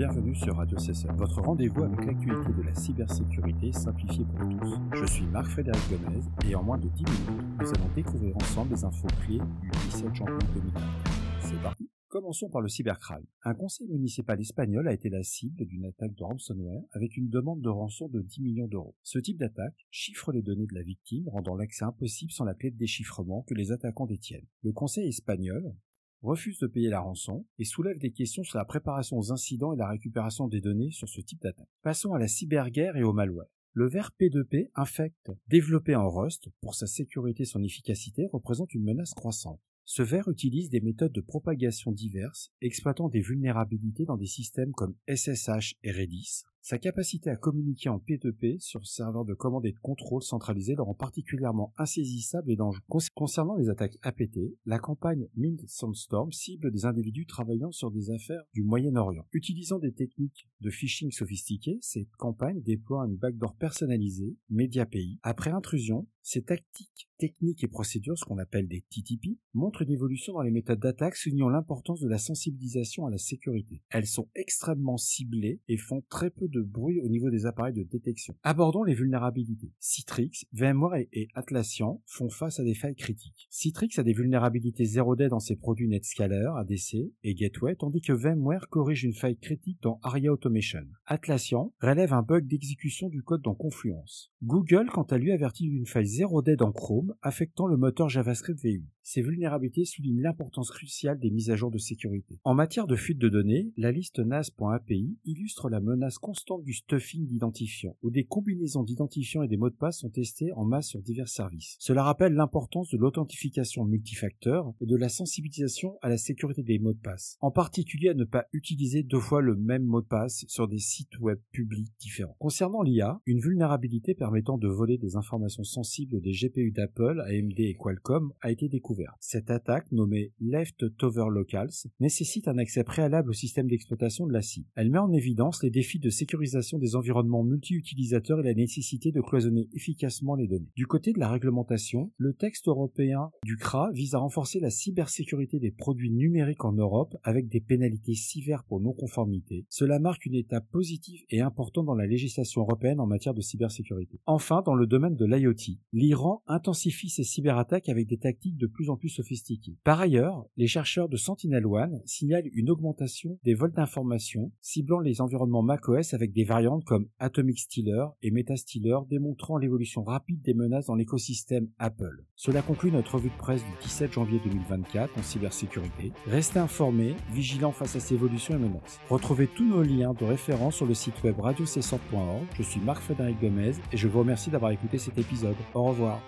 Bienvenue sur Radio CSE, votre rendez-vous avec l'actualité de la cybersécurité simplifiée pour tous. Je suis Marc-Frédéric Gomez et en moins de 10 minutes, nous allons découvrir ensemble les infos clés du 17 janvier 2024. C'est parti Commençons par le cybercrime. Un conseil municipal espagnol a été la cible d'une attaque de ransomware avec une demande de rançon de 10 millions d'euros. Ce type d'attaque chiffre les données de la victime, rendant l'accès impossible sans la clé de déchiffrement que les attaquants détiennent. Le conseil espagnol refuse de payer la rançon et soulève des questions sur la préparation aux incidents et la récupération des données sur ce type d'attaque. Passons à la cyberguerre et au malware. Le verre P2P infect, développé en Rust pour sa sécurité et son efficacité, représente une menace croissante. Ce verre utilise des méthodes de propagation diverses, exploitant des vulnérabilités dans des systèmes comme SSH et Redis, sa capacité à communiquer en P2P sur serveur de commande et de contrôle centralisé le rend particulièrement insaisissable et dangereux. Concernant les attaques APT, la campagne Mint Sandstorm cible des individus travaillant sur des affaires du Moyen-Orient. Utilisant des techniques de phishing sophistiquées, cette campagne déploie une backdoor personnalisée, MediaPI. Après intrusion, ces tactiques, techniques et procédures, ce qu'on appelle des TTP, montrent une évolution dans les méthodes d'attaque soulignant l'importance de la sensibilisation à la sécurité. Elles sont extrêmement ciblées et font très peu de bruit au niveau des appareils de détection. Abordons les vulnérabilités. Citrix, VMware et Atlassian font face à des failles critiques. Citrix a des vulnérabilités 0D dans ses produits NetScaler, ADC et Gateway, tandis que VMware corrige une faille critique dans ARIA Automation. Atlassian relève un bug d'exécution du code dans Confluence. Google, quant à lui, avertit d'une faille 0D dans Chrome, affectant le moteur JavaScript V8. Ces vulnérabilités soulignent l'importance cruciale des mises à jour de sécurité. En matière de fuite de données, la liste NAS.api illustre la menace constante du stuffing d'identifiants, où des combinaisons d'identifiants et des mots de passe sont testés en masse sur divers services. Cela rappelle l'importance de l'authentification multifacteur et de la sensibilisation à la sécurité des mots de passe, en particulier à ne pas utiliser deux fois le même mot de passe sur des sites web publics différents. Concernant l'IA, une vulnérabilité permettant de voler des informations sensibles des GPU d'Apple, AMD et Qualcomm a été découverte. Cette attaque, nommée Leftover Locals, nécessite un accès préalable au système d'exploitation de la cible. Elle met en évidence les défis de sécurisation des environnements multi-utilisateurs et la nécessité de cloisonner efficacement les données. Du côté de la réglementation, le texte européen du CRA vise à renforcer la cybersécurité des produits numériques en Europe avec des pénalités sévères pour non-conformité. Cela marque une étape positive et importante dans la législation européenne en matière de cybersécurité. Enfin, dans le domaine de l'IoT, l'Iran intensifie ses cyberattaques avec des tactiques de plus plus sophistiquées. Par ailleurs, les chercheurs de Sentinel-One signalent une augmentation des vols d'informations ciblant les environnements macOS avec des variantes comme Atomic Stealer et Metastealer démontrant l'évolution rapide des menaces dans l'écosystème Apple. Cela conclut notre revue de presse du 17 janvier 2024 en cybersécurité. Restez informés, vigilants face à ces évolutions et menaces. Retrouvez tous nos liens de référence sur le site web radiocessor.org. Je suis Marc-Frédéric Gomez et je vous remercie d'avoir écouté cet épisode. Au revoir.